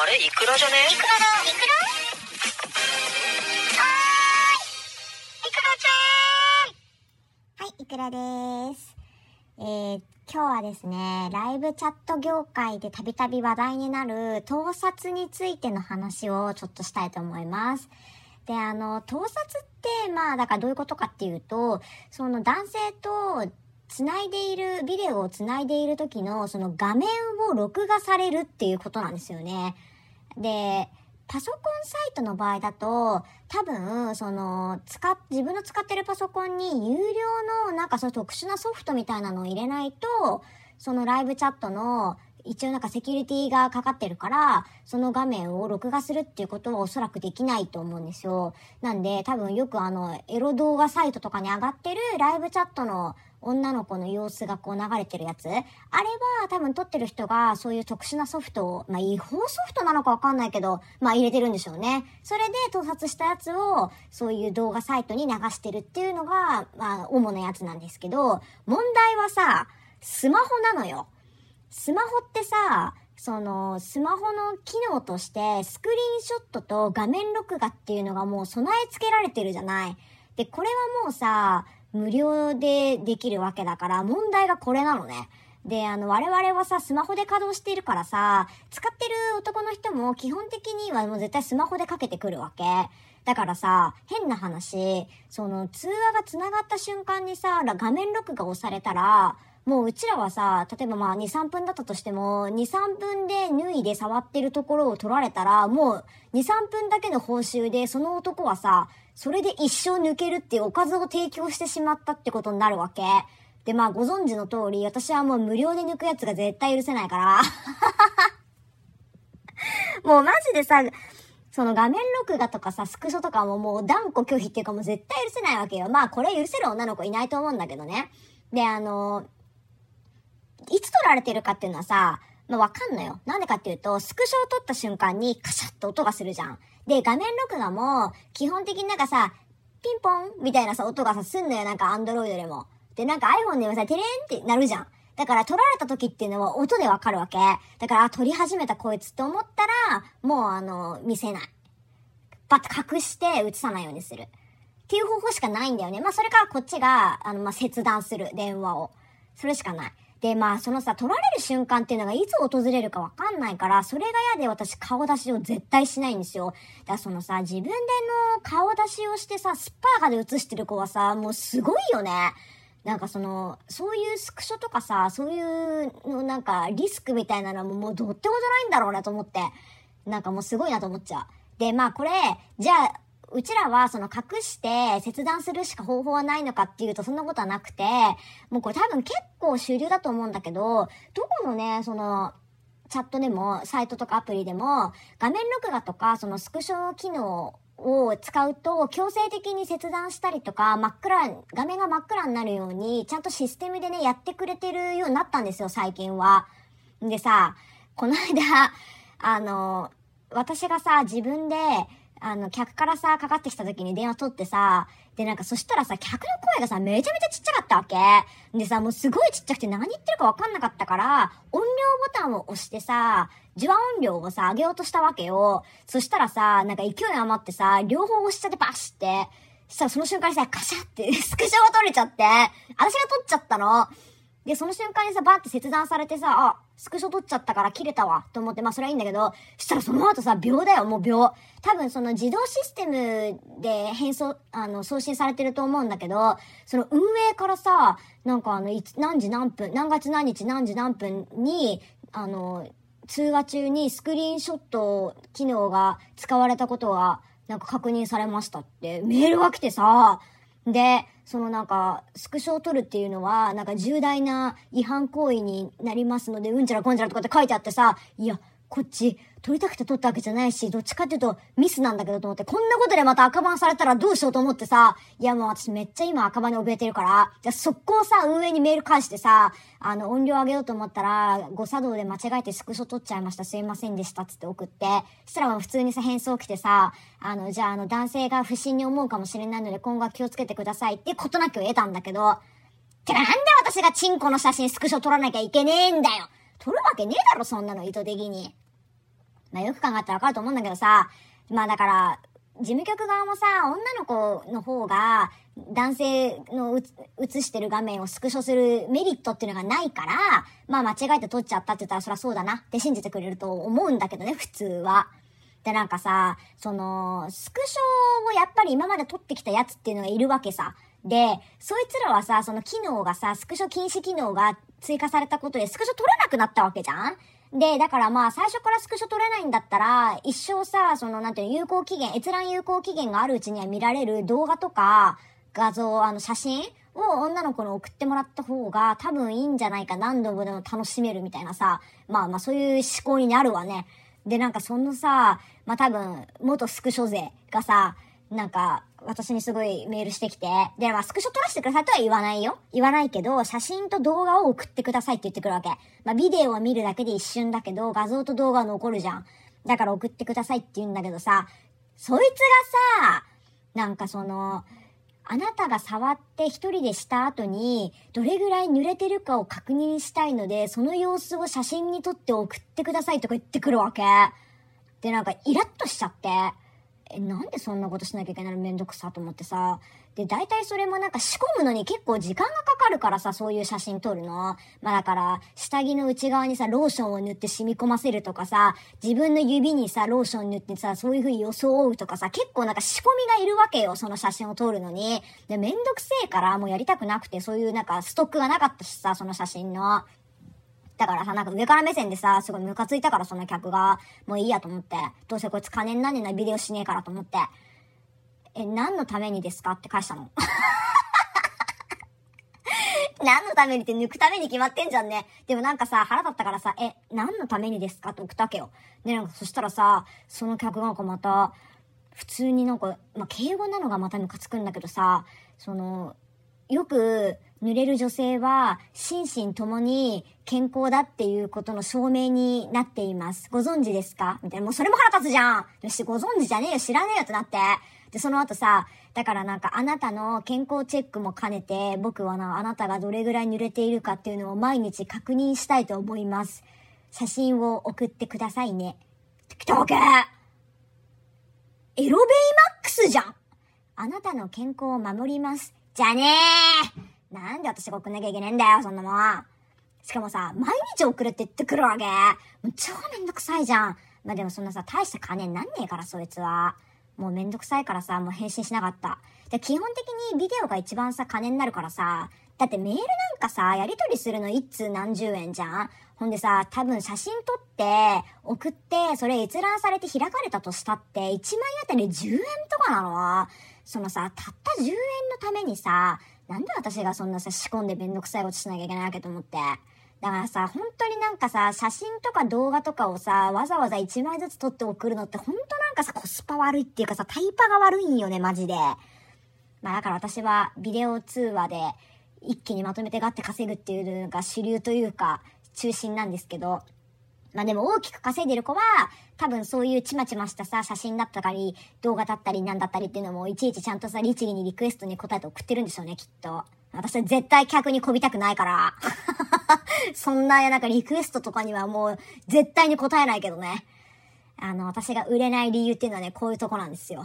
あれ？イクラじゃね？イクラだイクラはいイクラちゃん。はいイクラです。えー、今日はですねライブチャット業界でたびたび話題になる盗撮についての話をちょっとしたいと思います。であの盗撮ってまあだからどういうことかっていうとその男性と繋いでいる、ビデオを繋いでいる時のその画面を録画されるっていうことなんですよね。で、パソコンサイトの場合だと、多分、その、使っ、自分の使ってるパソコンに有料のなんかそういう特殊なソフトみたいなのを入れないと、そのライブチャットの一応なんかセキュリティがかかってるから、その画面を録画するっていうことはおそらくできないと思うんですよ。なんで、多分よくあの、エロ動画サイトとかに上がってるライブチャットの女の子の様子がこう流れてるやつ。あれは多分撮ってる人がそういう特殊なソフトを、まあ違法ソフトなのかわかんないけど、まあ入れてるんでしょうね。それで盗撮したやつをそういう動画サイトに流してるっていうのが、まあ主なやつなんですけど、問題はさ、スマホなのよ。スマホってさ、その、スマホの機能として、スクリーンショットと画面録画っていうのがもう備え付けられてるじゃない。で、これはもうさ、無料でできるわけだから、問題がこれなのね。で、あの、我々はさ、スマホで稼働しているからさ、使ってる男の人も基本的にはもう絶対スマホでかけてくるわけ。だからさ、変な話、その、通話が繋がった瞬間にさ、画面録画押されたら、もううちらはさ、例えばまあ2、3分だったとしても、2、3分で脱いで触ってるところを取られたら、もう2、3分だけの報酬で、その男はさ、それで一生抜けるっていうおかずを提供してしまったってことになるわけ。で、まあご存知の通り、私はもう無料で抜くやつが絶対許せないから。もうマジでさ、その画面録画とかさ、スクショとかももう断固拒否っていうかもう絶対許せないわけよ。まあこれ許せる女の子いないと思うんだけどね。で、あのいつ撮られてるかっていうのはさ、まあ、わかんのよ。なんでかっていうと、スクショを撮った瞬間にカシャッと音がするじゃん。で、画面録画も、基本的になんかさ、ピンポンみたいなさ、音がさ、すんのよ。なんかアンドロイドでも。で、なんか iPhone でもさ、テレンってなるじゃん。だから撮られた時っていうのは音でわかるわけ。だから、撮り始めたこいつって思ったら、もうあの、見せない。パッと隠して映さないようにする。っていう方法しかないんだよね。まあ、それからこっちが、あの、ま、切断する。電話を。それしかない。で、まあ、そのさ、取られる瞬間っていうのがいつ訪れるかわかんないから、それが嫌で私顔出しを絶対しないんですよ。だからそのさ、自分での顔出しをしてさ、スッパーガで映してる子はさ、もうすごいよね。なんかその、そういうスクショとかさ、そういうのなんかリスクみたいなのももうどうってことないんだろうなと思って。なんかもうすごいなと思っちゃう。で、まあこれ、じゃあ、うちらはその隠して切断するしか方法はないのかっていうとそんなことはなくて、もうこれ多分結構主流だと思うんだけど、どこのね、その、チャットでも、サイトとかアプリでも、画面録画とか、そのスクショ機能を使うと、強制的に切断したりとか、真っ暗、画面が真っ暗になるように、ちゃんとシステムでね、やってくれてるようになったんですよ、最近は。でさ、この間、あの、私がさ、自分で、あの、客からさ、かかってきた時に電話取ってさ、で、なんかそしたらさ、客の声がさ、めちゃめちゃちっちゃかったわけ。でさ、もうすごいちっちゃくて何言ってるかわかんなかったから、音量ボタンを押してさ、受話音量をさ、上げようとしたわけよ。そしたらさ、なんか勢い余ってさ、両方押しちゃってバシって、そしたらその瞬間にさ、カシャってスクショが取れちゃって、私が取っちゃったの。で、その瞬間にさ、バーって切断されてさ、あ、スクショ撮っちゃったから切れたわ、と思って、まあそれはいいんだけど、そしたらその後さ、秒だよ、もう秒。多分その自動システムで変装、あの、送信されてると思うんだけど、その運営からさ、なんかあの、何時何分、何月何日何時何分に、あの、通話中にスクリーンショット機能が使われたことが、なんか確認されましたってメールが来てさ、で、そのなんか、スクショを撮るっていうのは、なんか重大な違反行為になりますので、うんちゃらこんちゃらとかって書いてあってさ、いや、こっち、撮りたくて撮ったわけじゃないし、どっちかっていうとミスなんだけどと思って、こんなことでまた赤番されたらどうしようと思ってさ、いやもう私めっちゃ今赤番に怯えてるから、じゃ速攻さ、運営にメール返してさ、あの、音量上げようと思ったら、誤作動で間違えてスクショ撮っちゃいました、すいませんでした、つって送って、そしたら普通にさ、変装来てさ、あの、じゃああの、男性が不審に思うかもしれないので、今後は気をつけてくださいってことなく得たんだけど、てかなんで私がチンコの写真スクショ撮らなきゃいけねえんだよ。撮るわけねえだろ、そんなの意図的に。まあよく考えたらわかると思うんだけどさ、まあだから、事務局側もさ、女の子の方が、男性の映してる画面をスクショするメリットっていうのがないから、まあ間違えて撮っちゃったって言ったらそりゃそうだなって信じてくれると思うんだけどね、普通は。で、なんかさ、その、スクショをやっぱり今まで撮ってきたやつっていうのがいるわけさ。で、そいつらはさ、その機能がさ、スクショ禁止機能が追加されたことでスクショ撮れなくなったわけじゃん？で、だからまあ最初からスクショ撮れないんだったら、一生さ、そのなんていうの、有効期限、閲覧有効期限があるうちには見られる動画とか、画像、あの写真を女の子に送ってもらった方が多分いいんじゃないか、何度もでも楽しめるみたいなさ、まあまあそういう思考になるわね。で、なんかそのさ、まあ多分、元スクショ勢がさ、なんか、私にすごいメールしてきて、で、まあ、スクショ撮らせてくださいとは言わないよ。言わないけど、写真と動画を送ってくださいって言ってくるわけ。まあ、ビデオを見るだけで一瞬だけど、画像と動画は残るじゃん。だから送ってくださいって言うんだけどさ、そいつがさ、なんかその、あなたが触って一人でした後に、どれぐらい濡れてるかを確認したいので、その様子を写真に撮って送ってくださいとか言ってくるわけ。で、なんかイラッとしちゃって。え、なんでそんなことしなきゃいけないの？めんどくさと思ってさ。で、大体それもなんか仕込むのに結構時間がかかるからさ、そういう写真撮るの。まあだから、下着の内側にさ、ローションを塗って染み込ませるとかさ、自分の指にさ、ローション塗ってさ、そういう風に装うとかさ、結構なんか仕込みがいるわけよ、その写真を撮るのに。で、めんどくせえからもうやりたくなくて、そういうなんかストックがなかったしさ、その写真の。だからさ、なんか上から目線でさ、すごいムカついたからその客が、もういいやと思って、どうせこいつ金になんねえなビデオしねえからと思って、え、何のためにですか？って返したの。何のためにって抜くために決まってんじゃんね。でもなんかさ、腹立ったからさ、え、何のためにですか？って送ったわけよ。で、なんかそしたらさ、その客がなんかまた、普通になんか、まあ、敬語なのがまたムカつくんだけどさ、その、よく濡れる女性は心身ともに健康だっていうことの証明になっています。ご存知ですか？みたいな。もうそれも腹立つじゃんよし、ご存知じゃねえよ、知らねえよってなって。で、その後さ、だからなんかあなたの健康チェックも兼ねて、僕はな、あなたがどれぐらい濡れているかっていうのを毎日確認したいと思います。写真を送ってくださいね。来たわけエロベイマックスじゃんあなたの健康を守ります。じゃねえなんで私が送んなきゃいけねえんだよ、そんなもん。しかもさ、毎日送るって言ってくるわけ。もう超めんどくさいじゃん。まあでもそんなさ、大した金になんねえから、そいつは。もうめんどくさいからさ、もう返信しなかった。で、基本的にビデオが一番さ、金になるからさ、だってメールなんかさ、やり取りするの一通何十円じゃんほんでさ、多分写真撮って、送って、それ閲覧されて開かれたとしたって、1枚あたり10円とかなの？そのさ、たった10円のためにさ、なんで私がそんなさ、仕込んでめんどくさいことしなきゃいけないわけと思って。だからさ、本当になんかさ、写真とか動画とかをさ、わざわざ1枚ずつ撮って送るのって本当なんかさ、コスパ悪いっていうかさ、タイパが悪いんよね、マジで。まあだから私はビデオ通話で一気にまとめてガッて稼ぐっていうのが主流というか、中心なんですけど、まあでも大きく稼いでる子は、多分そういうちまちましたさ、写真だったり、動画だったりなんだったりっていうのも、いちいちちゃんとさ、律儀にリクエストに答えて送ってるんでしょうね、きっと。私は絶対客にこびたくないから。そんな、なんかリクエストとかにはもう、絶対に答えないけどね。あの、私が売れない理由っていうのはね、こういうとこなんですよ。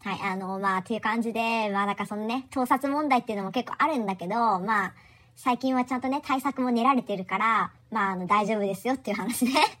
はい、あの、まあ、っていう感じで、まあ、なんかそのね、盗撮問題っていうのも結構あるんだけど、まあ、最近はちゃんとね、対策も練られてるから、まあ、あの、大丈夫ですよっていう話ね。